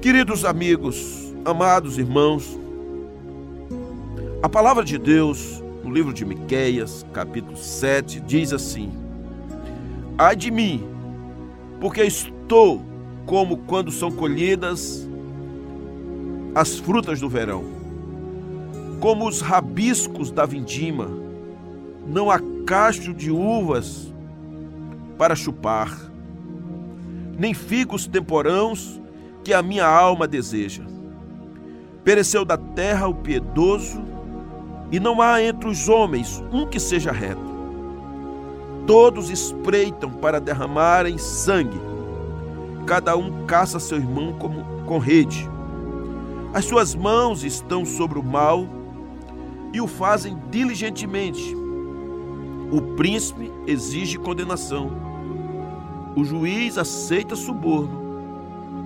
Queridos amigos, amados irmãos, a palavra de Deus no livro de Miqueias, capítulo 7, diz assim: Ai de mim, porque estou como quando são colhidas as frutas do verão, como os rabiscos da vindima, não há cacho de uvas para chupar, nem figos temporãos que a minha alma deseja. Pereceu da terra o piedoso, e não há entre os homens um que seja reto. Todos espreitam para derramarem sangue, cada um caça seu irmão como com rede. As suas mãos estão sobre o mal e o fazem diligentemente. O príncipe exige condenação. O juiz aceita suborno.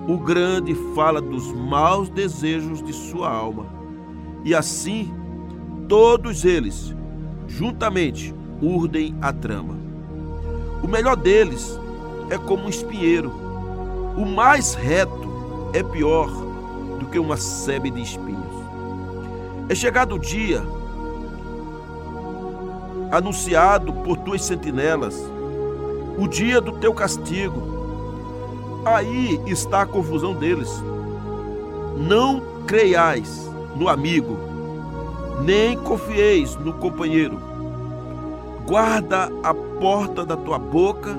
O grande fala dos maus desejos de sua alma. E assim, todos eles, juntamente, urdem a trama. O melhor deles é como um espinheiro. O mais reto é pior do que uma sebe de espinhos. É chegado o dia anunciado por tuas sentinelas, o dia do teu castigo. Aí está a confusão deles. Não creiais no amigo, nem confieis no companheiro. Guarda a porta da tua boca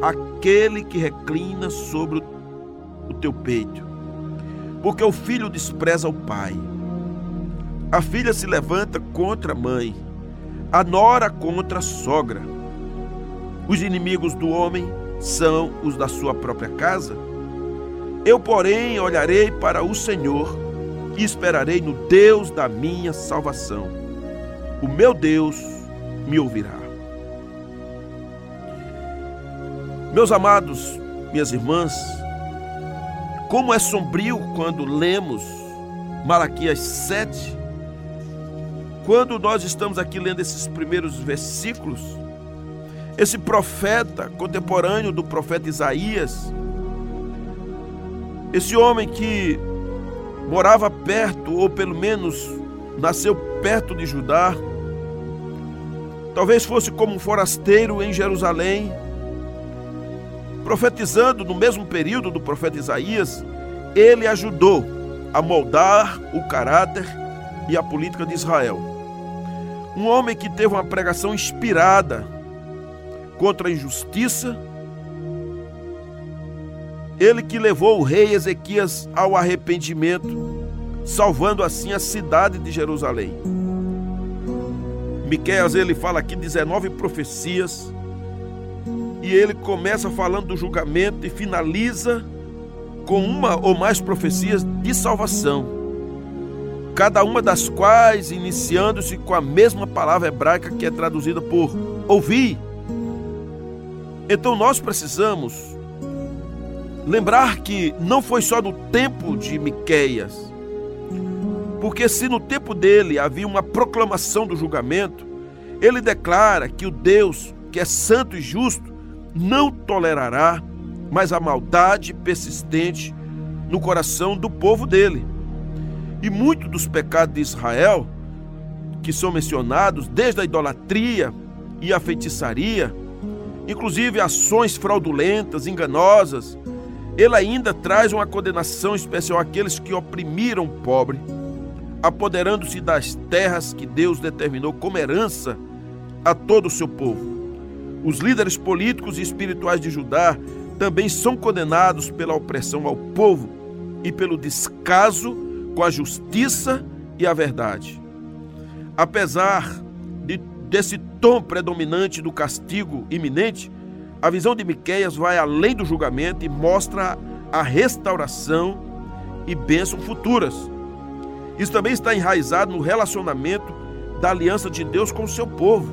aquele que reclina sobre o teu peito, porque o filho despreza o pai. A filha se levanta contra a mãe a nora contra a sogra. Os inimigos do homem são os da sua própria casa. Eu, porém, olharei para o Senhor e esperarei no Deus da minha salvação. O meu Deus me ouvirá. Meus amados, minhas irmãs, como é sombrio quando lemos Malaquias 7, quando nós estamos aqui lendo esses primeiros versículos, esse profeta contemporâneo do profeta Isaías, esse homem que morava perto, ou pelo menos nasceu perto de Judá, talvez fosse como um forasteiro em Jerusalém, profetizando no mesmo período do profeta Isaías, ele ajudou a moldar o caráter e a política de Israel. Um homem que teve uma pregação inspirada contra a injustiça. Ele que levou o rei Ezequias ao arrependimento, salvando assim a cidade de Jerusalém. Miqueias ele fala aqui 19 profecias e ele começa falando do julgamento e finaliza com uma ou mais profecias de salvação cada uma das quais iniciando-se com a mesma palavra hebraica que é traduzida por ouvir. Então nós precisamos lembrar que não foi só no tempo de Miqueias, porque se no tempo dele havia uma proclamação do julgamento, ele declara que o Deus, que é santo e justo, não tolerará mais a maldade persistente no coração do povo dele. E muitos dos pecados de Israel, que são mencionados, desde a idolatria e a feitiçaria, inclusive ações fraudulentas, enganosas, ele ainda traz uma condenação especial àqueles que oprimiram o pobre, apoderando-se das terras que Deus determinou como herança a todo o seu povo. Os líderes políticos e espirituais de Judá também são condenados pela opressão ao povo e pelo descaso com a justiça e a verdade. Apesar desse tom predominante do castigo iminente, a visão de Miqueias vai além do julgamento e mostra a restauração e bênçãos futuras. Isso também está enraizado no relacionamento da aliança de Deus com o seu povo.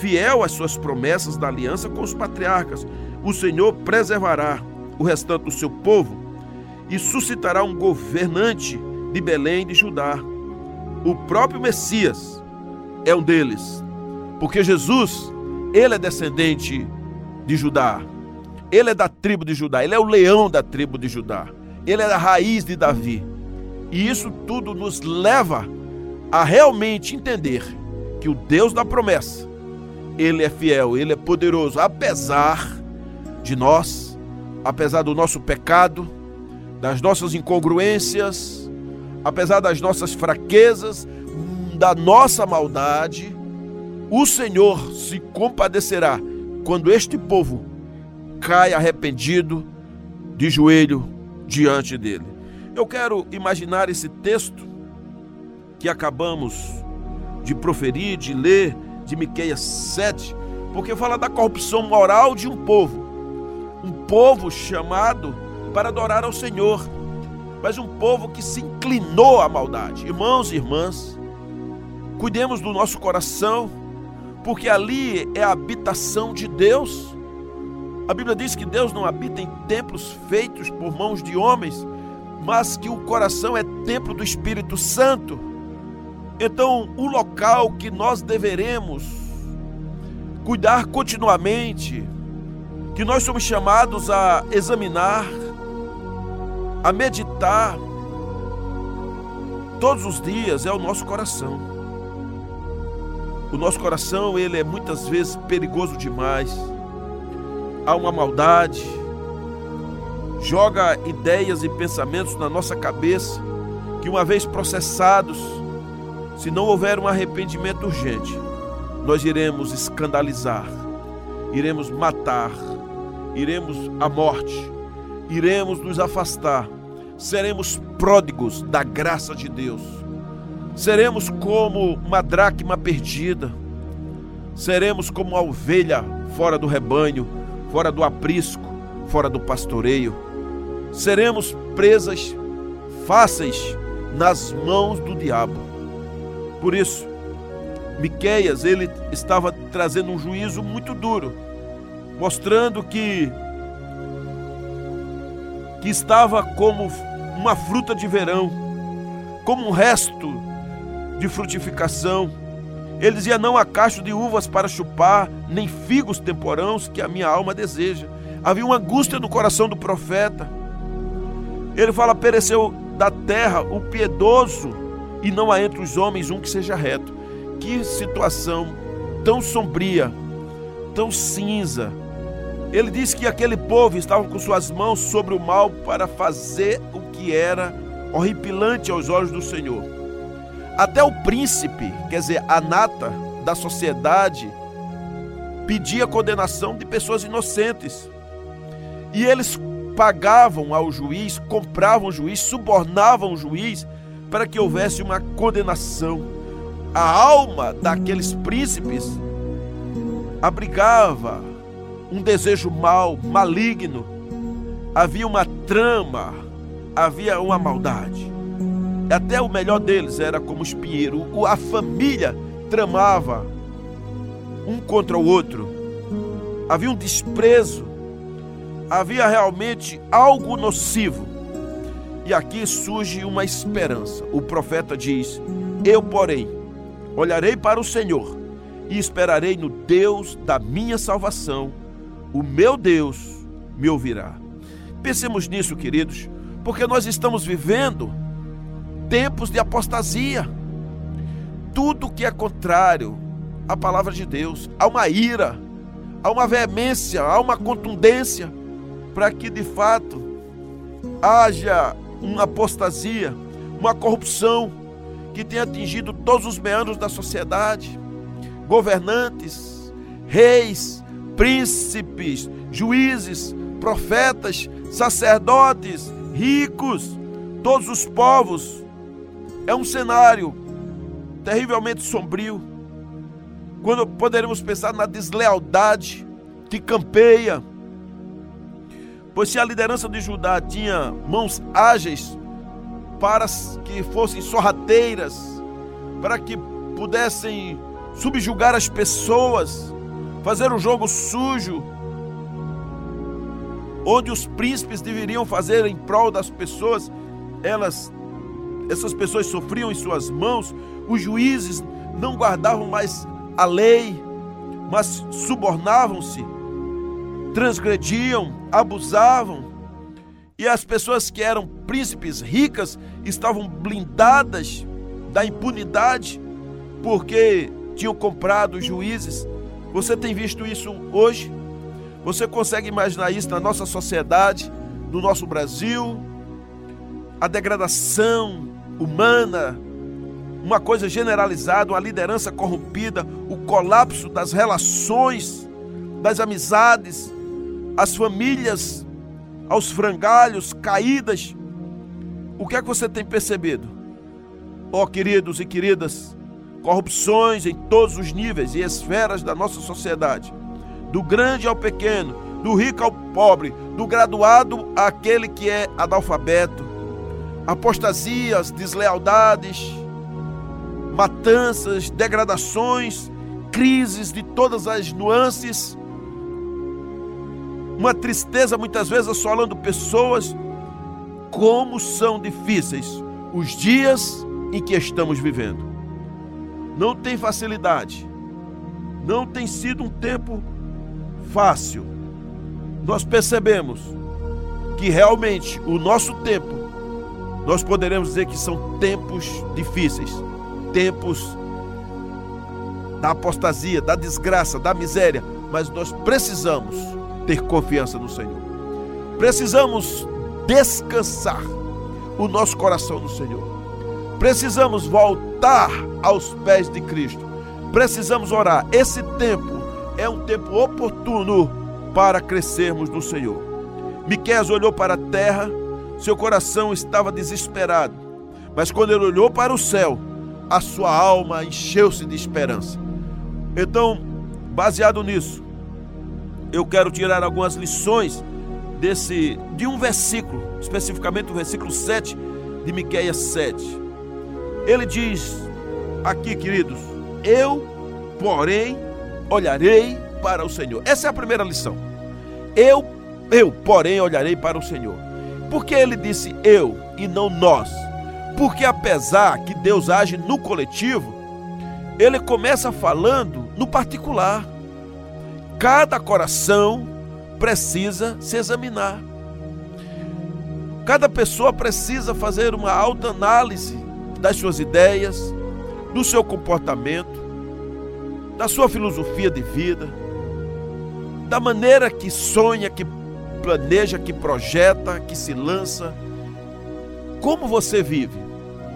Fiel às suas promessas da aliança com os patriarcas, o Senhor preservará o restante do seu povo e suscitará um governante de Belém de Judá. O próprio Messias é um deles, porque Jesus, ele é descendente de Judá. Ele é da tribo de Judá, ele é o leão da tribo de Judá. ele era a raiz de Davi. E isso tudo nos leva a realmente entender que o Deus da promessa, ele é fiel, ele é poderoso, apesar de nós, apesar do nosso pecado, das nossas incongruências, apesar das nossas fraquezas, da nossa maldade, o Senhor se compadecerá quando este povo cai arrependido de joelho diante dele. Eu quero imaginar esse texto que acabamos de proferir, de ler, de Miqueias 7, porque fala da corrupção moral de um povo. Um povo chamado para adorar ao Senhor, mas um povo que se inclinou à maldade. Irmãos e irmãs, cuidemos do nosso coração, porque ali é a habitação de Deus. A Bíblia diz que Deus não habita em templos feitos por mãos de homens, mas que o coração é templo do Espírito Santo. Então, o local que nós deveremos cuidar continuamente, que nós somos chamados a examinar, a meditar todos os dias é o nosso coração. O nosso coração, ele é muitas vezes perigoso demais. Há uma maldade, joga ideias e pensamentos na nossa cabeça que uma vez processados se não houver um arrependimento urgente, nós iremos escandalizar, iremos matar, iremos à morte, iremos nos afastar, seremos pródigos da graça de Deus, seremos como uma dracma perdida, seremos como uma ovelha fora do rebanho, fora do aprisco, fora do pastoreio, seremos presas fáceis nas mãos do diabo. Por isso, Miqueias, ele estava trazendo um juízo muito duro, mostrando que que estava como uma fruta de verão, como um resto de frutificação. Ele dizia: Não há cacho de uvas para chupar, nem figos temporãos que a minha alma deseja. Havia uma angústia no coração do profeta. Ele fala: Pereceu da terra o piedoso e não há entre os homens um que seja reto. Que situação tão sombria, tão cinza. Ele diz que aquele povo estava com suas mãos sobre o mal para fazer o que era horripilante aos olhos do Senhor. Até o príncipe, quer dizer, a nata da sociedade, pedia condenação de pessoas inocentes. E eles pagavam ao juiz, compravam o juiz, subornavam o juiz para que houvesse uma condenação. A alma daqueles príncipes abrigava um desejo mau, maligno. Havia uma trama, havia uma maldade. Até o melhor deles era como espinheiro. A família tramava um contra o outro. Havia um desprezo. Havia realmente algo nocivo. E aqui surge uma esperança. O profeta diz: Eu, porém, olharei para o Senhor e esperarei no Deus da minha salvação. O meu Deus me ouvirá. Pensemos nisso, queridos, porque nós estamos vivendo tempos de apostasia. Tudo que é contrário à palavra de Deus, há uma ira, há uma veemência, há uma contundência para que de fato haja uma apostasia, uma corrupção que tem atingido todos os meandros da sociedade. Governantes, reis, príncipes, juízes, profetas, sacerdotes, ricos, todos os povos. É um cenário terrivelmente sombrio. Quando poderemos pensar na deslealdade que campeia Pois se a liderança de Judá tinha mãos ágeis para que fossem sorrateiras, para que pudessem subjugar as pessoas, fazer um jogo sujo, onde os príncipes deveriam fazer em prol das pessoas, elas essas pessoas sofriam em suas mãos, os juízes não guardavam mais a lei, mas subornavam-se transgrediam, abusavam. E as pessoas que eram príncipes ricas estavam blindadas da impunidade porque tinham comprado juízes. Você tem visto isso hoje? Você consegue imaginar isso na nossa sociedade, no nosso Brasil? A degradação humana, uma coisa generalizada, uma liderança corrompida, o colapso das relações, das amizades, as famílias aos frangalhos, caídas. O que é que você tem percebido? Ó oh, queridos e queridas, corrupções em todos os níveis e esferas da nossa sociedade, do grande ao pequeno, do rico ao pobre, do graduado àquele que é analfabeto, apostasias, deslealdades, matanças, degradações, crises de todas as nuances, uma tristeza muitas vezes assolando pessoas. Como são difíceis os dias em que estamos vivendo. Não tem facilidade, não tem sido um tempo fácil. Nós percebemos que realmente o nosso tempo, nós poderemos dizer que são tempos difíceis, tempos da apostasia, da desgraça, da miséria, mas nós precisamos ter confiança no Senhor. Precisamos descansar o nosso coração no Senhor. Precisamos voltar aos pés de Cristo. Precisamos orar. Esse tempo é um tempo oportuno para crescermos no Senhor. Miqueias olhou para a terra, seu coração estava desesperado. Mas quando ele olhou para o céu, a sua alma encheu-se de esperança. Então, baseado nisso, eu quero tirar algumas lições desse de um versículo, especificamente o versículo 7 de Miqueias 7. Ele diz aqui, queridos: Eu, porém, olharei para o Senhor. Essa é a primeira lição. Eu, eu, porém, olharei para o Senhor. Porque ele disse eu e não nós? Porque apesar que Deus age no coletivo, ele começa falando no particular. Cada coração precisa se examinar. Cada pessoa precisa fazer uma alta análise das suas ideias, do seu comportamento, da sua filosofia de vida, da maneira que sonha, que planeja, que projeta, que se lança. Como você vive?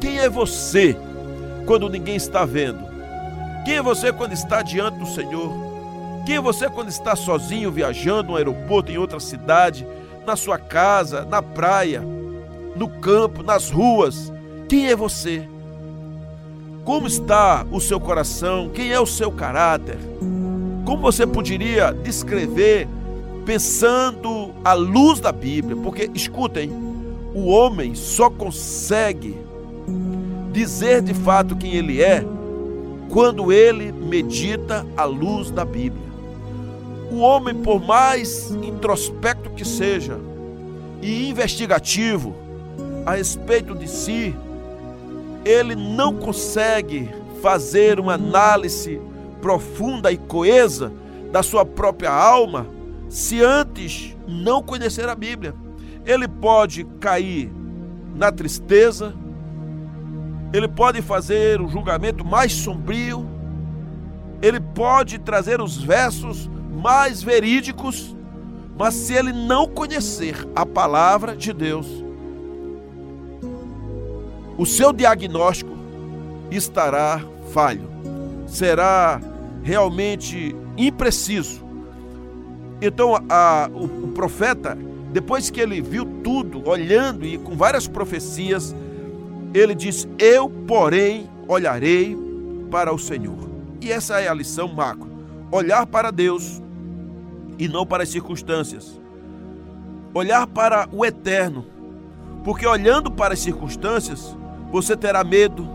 Quem é você quando ninguém está vendo? Quem é você quando está diante do Senhor? Quem é você quando está sozinho viajando no aeroporto, em outra cidade, na sua casa, na praia, no campo, nas ruas? Quem é você? Como está o seu coração? Quem é o seu caráter? Como você poderia descrever pensando à luz da Bíblia? Porque escutem, o homem só consegue dizer de fato quem ele é quando ele medita à luz da Bíblia. O homem, por mais introspecto que seja e investigativo a respeito de si, ele não consegue fazer uma análise profunda e coesa da sua própria alma se antes não conhecer a Bíblia. Ele pode cair na tristeza, ele pode fazer o julgamento mais sombrio, ele pode trazer os versos mais verídicos, mas se ele não conhecer a palavra de Deus, o seu diagnóstico estará falho, será realmente impreciso. Então, a, o, o profeta, depois que ele viu tudo, olhando e com várias profecias, ele diz: Eu, porém, olharei para o Senhor. E essa é a lição macro: olhar para Deus e não para as circunstâncias. Olhar para o eterno, porque olhando para as circunstâncias, você terá medo,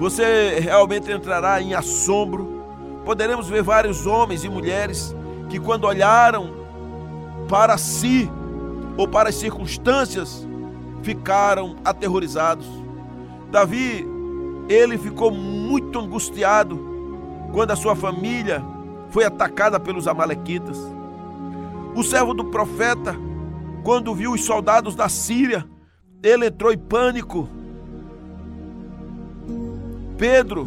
você realmente entrará em assombro. Poderemos ver vários homens e mulheres que, quando olharam para si ou para as circunstâncias, ficaram aterrorizados. Davi, ele ficou muito angustiado quando a sua família foi atacada pelos Amalequitas. O servo do profeta, quando viu os soldados da Síria, ele entrou em pânico. Pedro,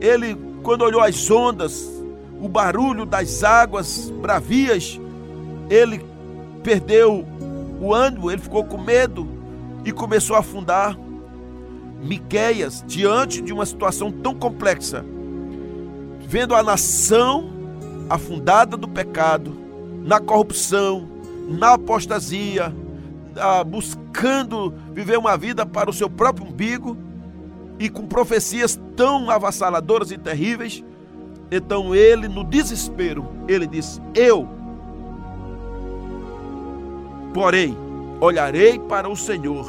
ele, quando olhou as ondas, o barulho das águas bravias, ele perdeu o ânimo, ele ficou com medo e começou a afundar. Miqueias, diante de uma situação tão complexa, vendo a nação afundada do pecado, na corrupção, na apostasia, buscando viver uma vida para o seu próprio umbigo e com profecias tão avassaladoras e terríveis, então ele, no desespero, ele diz: Eu, porém, olharei para o Senhor.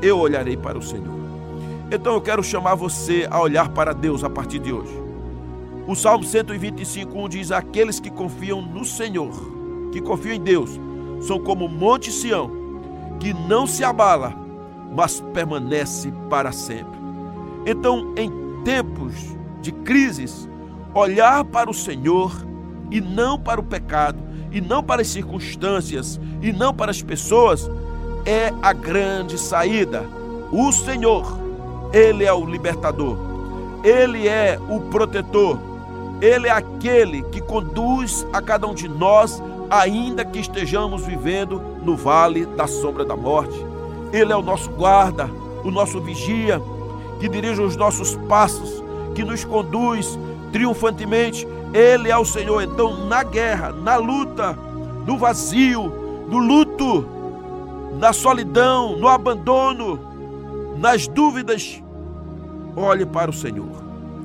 Eu olharei para o Senhor. Então eu quero chamar você a olhar para Deus a partir de hoje. O Salmo 125 diz: Aqueles que confiam no Senhor, que confiam em Deus, são como o monte Sião, que não se abala, mas permanece para sempre. Então, em tempos de crises, olhar para o Senhor e não para o pecado, e não para as circunstâncias, e não para as pessoas, é a grande saída. O Senhor, Ele é o libertador, Ele é o protetor, Ele é aquele que conduz a cada um de nós, ainda que estejamos vivendo no vale da sombra da morte. Ele é o nosso guarda, o nosso vigia, que dirige os nossos passos, que nos conduz triunfantemente. Ele é o Senhor. Então, na guerra, na luta, no vazio, no luto, na solidão, no abandono, nas dúvidas, olhe para o Senhor.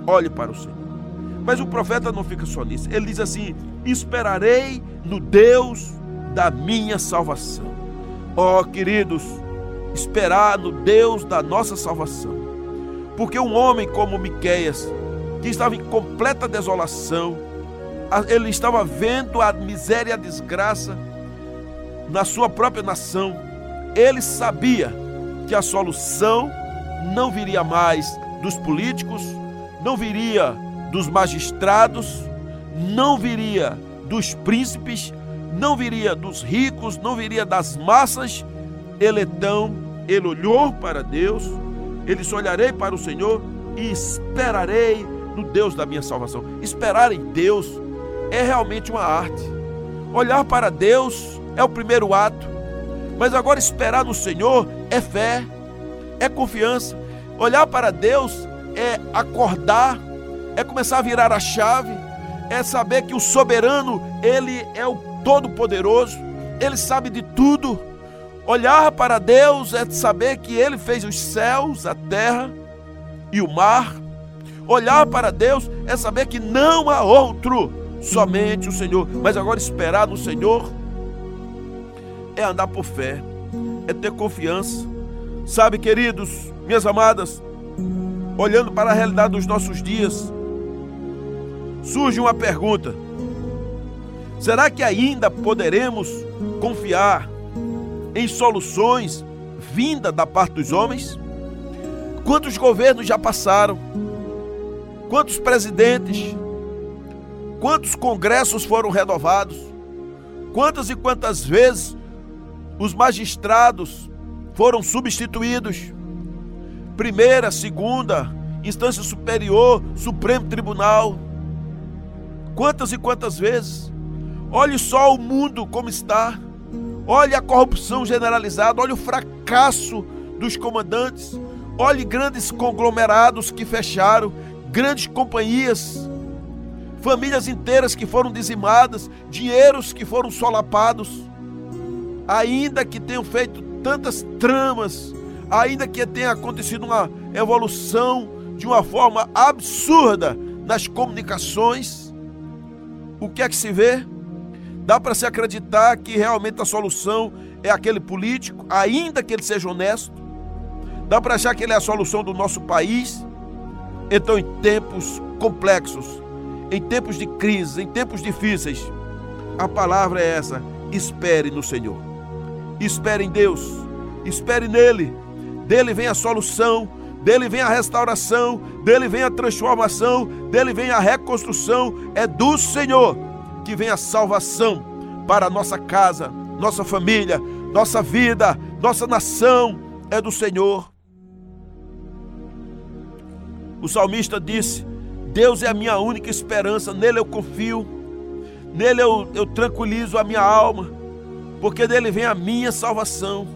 Olhe para o Senhor. Mas o profeta não fica só nisso. Ele diz assim: Esperarei no Deus da minha salvação. Ó oh, queridos, esperar no Deus da nossa salvação. Porque um homem como Miqueias, que estava em completa desolação, ele estava vendo a miséria e a desgraça na sua própria nação. Ele sabia que a solução não viria mais dos políticos, não viria dos magistrados, não viria dos príncipes, não viria dos ricos, não viria das massas. Ele então, ele olhou para Deus, ele disse: Olharei para o Senhor e esperarei no Deus da minha salvação. Esperar em Deus é realmente uma arte. Olhar para Deus é o primeiro ato. Mas agora esperar no Senhor é fé, é confiança. Olhar para Deus é acordar, é começar a virar a chave, é saber que o soberano, ele é o todo-poderoso, ele sabe de tudo. Olhar para Deus é saber que ele fez os céus, a terra e o mar. Olhar para Deus é saber que não há outro, somente o Senhor. Mas agora esperar no Senhor é andar por fé, é ter confiança. Sabe, queridos, minhas amadas, olhando para a realidade dos nossos dias, surge uma pergunta: será que ainda poderemos confiar em soluções vinda da parte dos homens? Quantos governos já passaram? Quantos presidentes? Quantos congressos foram renovados? Quantas e quantas vezes os magistrados foram substituídos? Primeira, segunda, instância superior, Supremo Tribunal. Quantas e quantas vezes? Olhe só o mundo como está. Olhe a corrupção generalizada, olhe o fracasso dos comandantes, olhe grandes conglomerados que fecharam, grandes companhias, famílias inteiras que foram dizimadas, dinheiros que foram solapados, ainda que tenham feito tantas tramas, ainda que tenha acontecido uma evolução de uma forma absurda nas comunicações, o que é que se vê? Dá para se acreditar que realmente a solução é aquele político, ainda que ele seja honesto? Dá para achar que ele é a solução do nosso país? Então, em tempos complexos, em tempos de crise, em tempos difíceis, a palavra é essa: espere no Senhor. Espere em Deus, espere nele. Dele vem a solução, dele vem a restauração, dele vem a transformação, dele vem a reconstrução. É do Senhor que vem a salvação para a nossa casa, nossa família, nossa vida, nossa nação é do Senhor. O salmista disse: Deus é a minha única esperança, nele eu confio, nele eu, eu tranquilizo a minha alma, porque dele vem a minha salvação.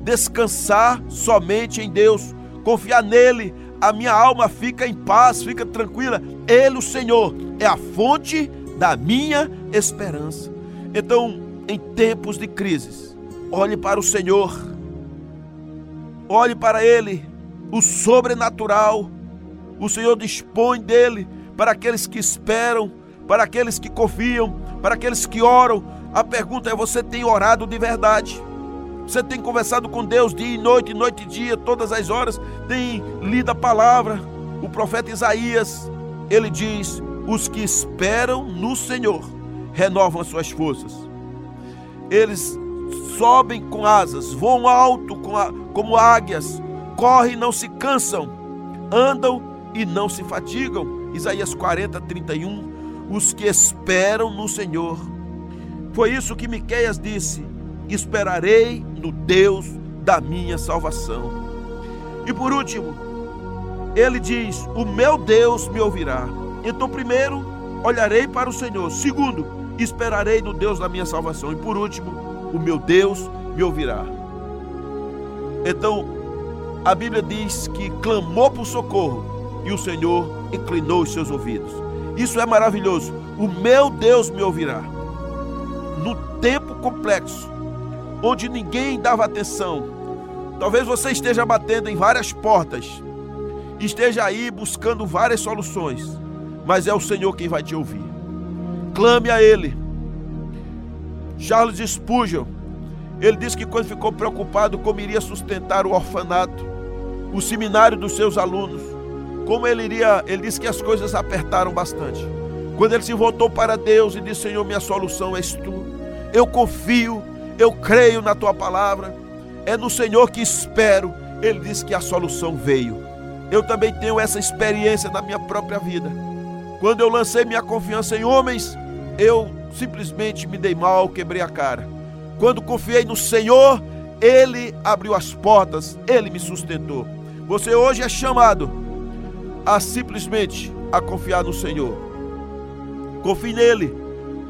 Descansar somente em Deus, confiar nele, a minha alma fica em paz, fica tranquila. Ele, o Senhor, é a fonte da minha esperança. Então, em tempos de crises, olhe para o Senhor, olhe para Ele, o sobrenatural. O Senhor dispõe dele para aqueles que esperam, para aqueles que confiam, para aqueles que oram. A pergunta é: você tem orado de verdade? Você tem conversado com Deus dia e noite, noite e dia, todas as horas? Tem lido a palavra? O profeta Isaías, ele diz: os que esperam no Senhor renovam as suas forças. Eles sobem com asas, voam alto como águias, correm e não se cansam, andam e não se fatigam. Isaías 40, 31. Os que esperam no Senhor. Foi isso que Miqueias disse: esperarei no Deus da minha salvação. E por último, ele diz: O meu Deus me ouvirá. Então, primeiro, olharei para o Senhor. Segundo, esperarei no Deus da minha salvação. E por último, o meu Deus me ouvirá. Então, a Bíblia diz que clamou por socorro e o Senhor inclinou os seus ouvidos. Isso é maravilhoso. O meu Deus me ouvirá. No tempo complexo, onde ninguém dava atenção, talvez você esteja batendo em várias portas, esteja aí buscando várias soluções, mas é o Senhor quem vai te ouvir. Clame a Ele. Charles Spurgeon, ele disse que quando ficou preocupado como iria sustentar o orfanato, o seminário dos seus alunos, como ele iria, ele disse que as coisas apertaram bastante. Quando ele se voltou para Deus e disse: Senhor, minha solução és tu. Eu confio, eu creio na tua palavra. É no Senhor que espero. Ele disse que a solução veio. Eu também tenho essa experiência na minha própria vida. Quando eu lancei minha confiança em homens, eu simplesmente me dei mal, quebrei a cara. Quando confiei no Senhor, Ele abriu as portas, Ele me sustentou. Você hoje é chamado a simplesmente a confiar no Senhor. Confie nele,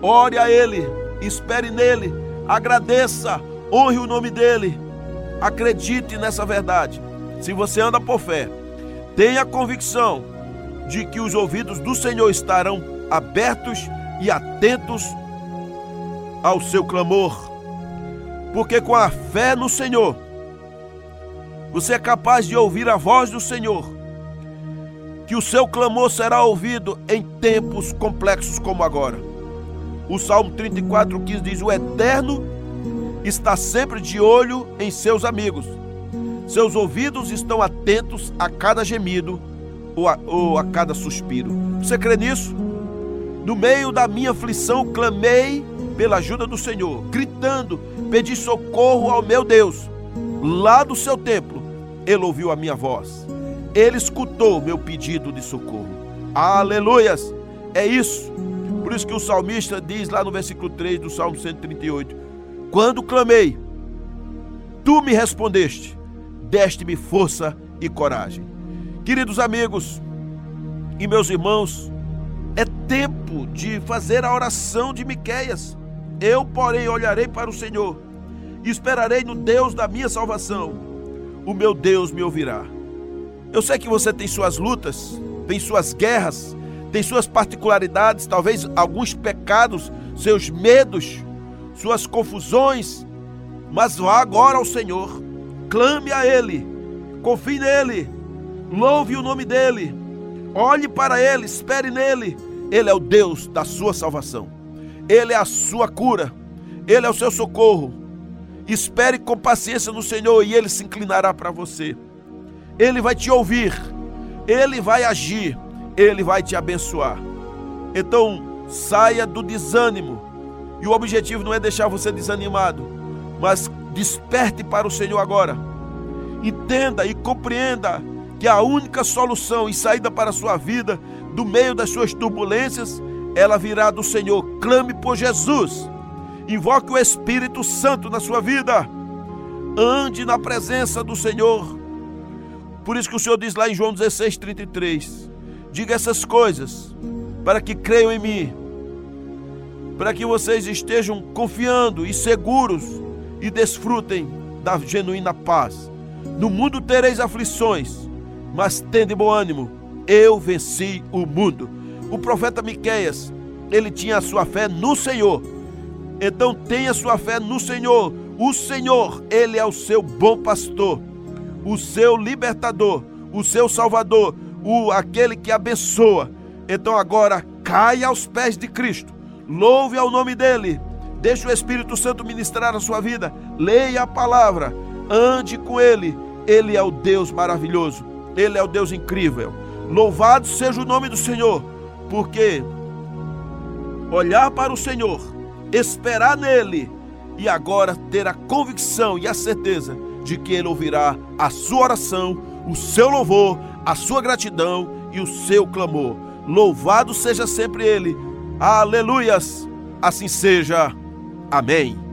ore a Ele, espere nele, agradeça, honre o nome dele. Acredite nessa verdade. Se você anda por fé, tenha convicção de que os ouvidos do Senhor estarão abertos e atentos ao seu clamor. Porque com a fé no Senhor, você é capaz de ouvir a voz do Senhor, que o seu clamor será ouvido em tempos complexos como agora. O Salmo 34,15 diz: O Eterno está sempre de olho em seus amigos, seus ouvidos estão atentos a cada gemido ou a, ou a cada suspiro. Você crê nisso? No meio da minha aflição, clamei pela ajuda do Senhor, gritando, pedi socorro ao meu Deus. Lá do seu templo, ele ouviu a minha voz. Ele escutou meu pedido de socorro. Aleluias! É isso. Por isso que o salmista diz lá no versículo 3 do Salmo 138: Quando clamei, tu me respondeste, deste-me força e coragem. Queridos amigos e meus irmãos, é tempo de fazer a oração de Miqueias. Eu, porém, olharei para o Senhor e esperarei no Deus da minha salvação. O meu Deus me ouvirá. Eu sei que você tem suas lutas, tem suas guerras, tem suas particularidades, talvez alguns pecados, seus medos, suas confusões, mas vá agora ao Senhor, clame a Ele, confie nele, louve o nome dele, olhe para Ele, espere nele ele é o Deus da sua salvação. Ele é a sua cura. Ele é o seu socorro. Espere com paciência no Senhor e ele se inclinará para você. Ele vai te ouvir. Ele vai agir. Ele vai te abençoar. Então, saia do desânimo. E o objetivo não é deixar você desanimado, mas desperte para o Senhor agora. Entenda e compreenda que a única solução e saída para a sua vida do meio das suas turbulências, ela virá do Senhor. Clame por Jesus. Invoque o Espírito Santo na sua vida. Ande na presença do Senhor. Por isso que o Senhor diz lá em João 16, 33: Diga essas coisas para que creiam em mim, para que vocês estejam confiando e seguros e desfrutem da genuína paz. No mundo tereis aflições, mas tende bom ânimo. Eu venci o mundo. O profeta Miqueias, ele tinha a sua fé no Senhor então tenha sua fé no Senhor. O Senhor, Ele é o seu bom pastor, o seu libertador, o seu salvador, o aquele que abençoa. Então agora caia aos pés de Cristo. Louve ao nome dele. Deixe o Espírito Santo ministrar a sua vida. Leia a palavra. Ande com ele. Ele é o Deus maravilhoso. Ele é o Deus incrível. Louvado seja o nome do Senhor, porque olhar para o Senhor esperar nele e agora ter a convicção e a certeza de que ele ouvirá a sua oração, o seu louvor, a sua gratidão e o seu clamor. Louvado seja sempre ele. Aleluias! Assim seja. Amém.